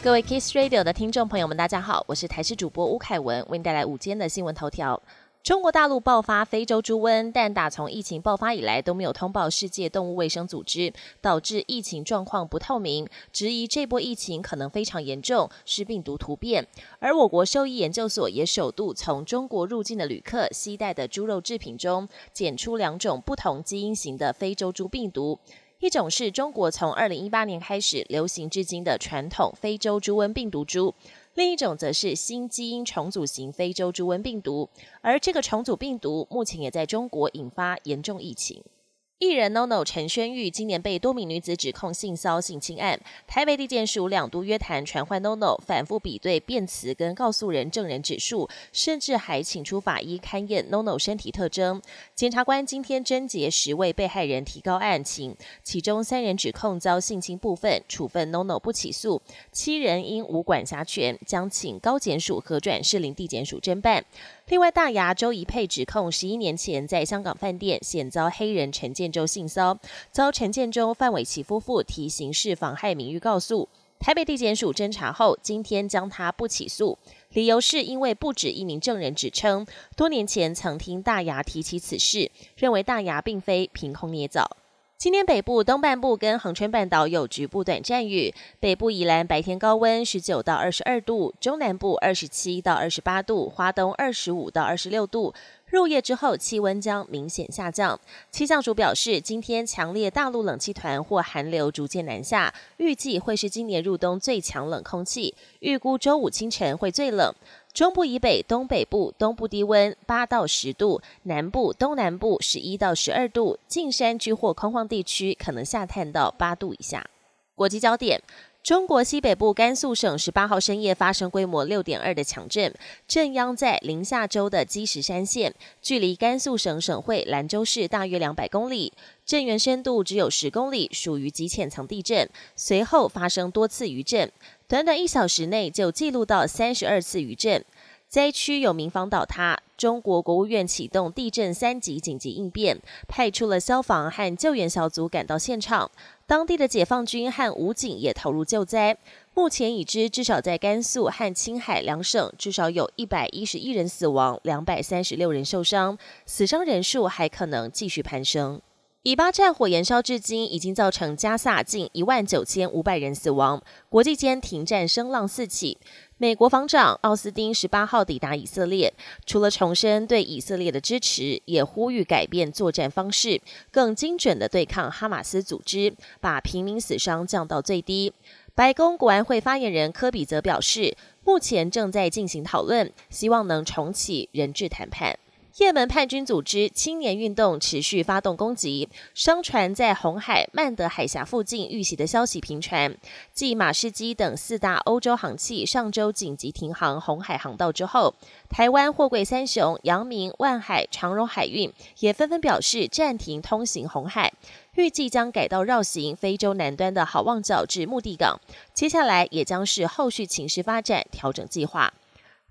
各位 Kiss Radio 的听众朋友们，大家好，我是台视主播吴凯文，为您带来午间的新闻头条。中国大陆爆发非洲猪瘟，但打从疫情爆发以来都没有通报世界动物卫生组织，导致疫情状况不透明，质疑这波疫情可能非常严重，是病毒突变。而我国兽医研究所也首度从中国入境的旅客携带的猪肉制品中检出两种不同基因型的非洲猪病毒。一种是中国从二零一八年开始流行至今的传统非洲猪瘟病毒株，另一种则是新基因重组型非洲猪瘟病毒，而这个重组病毒目前也在中国引发严重疫情。艺人 NONO 陈轩玉今年被多名女子指控性骚性侵案，台北地检署两度约谈传唤 NONO，反复比对辩词跟告诉人证人指数，甚至还请出法医勘验 NONO 身体特征。检察官今天侦结十位被害人提高案情，其中三人指控遭性侵部分，处分 NONO 不起诉；七人因无管辖权，将请高检署核转士林地检署侦办。另外，大牙周怡佩指控十一年前在香港饭店险遭黑人陈建州性骚遭陈建州、范玮琪夫妇提刑事妨害名誉告诉。台北地检署侦查后，今天将他不起诉，理由是因为不止一名证人指称，多年前曾听大牙提起此事，认为大牙并非凭空捏造。今天北部、东半部跟恒春半岛有局部短暂雨，北部宜兰白天高温十九到二十二度，中南部二十七到二十八度，花东二十五到二十六度。入夜之后，气温将明显下降。气象署表示，今天强烈大陆冷气团或寒流逐渐南下，预计会是今年入冬最强冷空气。预估周五清晨会最冷。中部以北、东北部东部低温八到十度，南部、东南部十一到十二度，近山区或空旷地区可能下探到八度以下。国际焦点。中国西北部甘肃省十八号深夜发生规模六点二的强震，震央在临夏州的积石山县，距离甘肃省省会兰州市大约两百公里，震源深度只有十公里，属于极浅层地震。随后发生多次余震，短短一小时内就记录到三十二次余震。灾区有民房倒塌，中国国务院启动地震三级紧急应变，派出了消防和救援小组赶到现场。当地的解放军和武警也投入救灾。目前已知至少在甘肃和青海两省，至少有一百一十一人死亡，两百三十六人受伤，死伤人数还可能继续攀升。以巴战火延烧至今，已经造成加萨近一万九千五百人死亡，国际间停战声浪四起。美国防长奥斯汀十八号抵达以色列，除了重申对以色列的支持，也呼吁改变作战方式，更精准的对抗哈马斯组织，把平民死伤降到最低。白宫国安会发言人科比则表示，目前正在进行讨论，希望能重启人质谈判。也门叛军组织青年运动持续发动攻击，商船在红海曼德海峡附近遇袭的消息频传。继马士基等四大欧洲航器上周紧急停航红海航道之后，台湾货柜三雄阳明、万海、长荣海运也纷纷表示暂停通行红海，预计将改道绕行非洲南端的好望角至目的港。接下来也将是后续情势发展调整计划。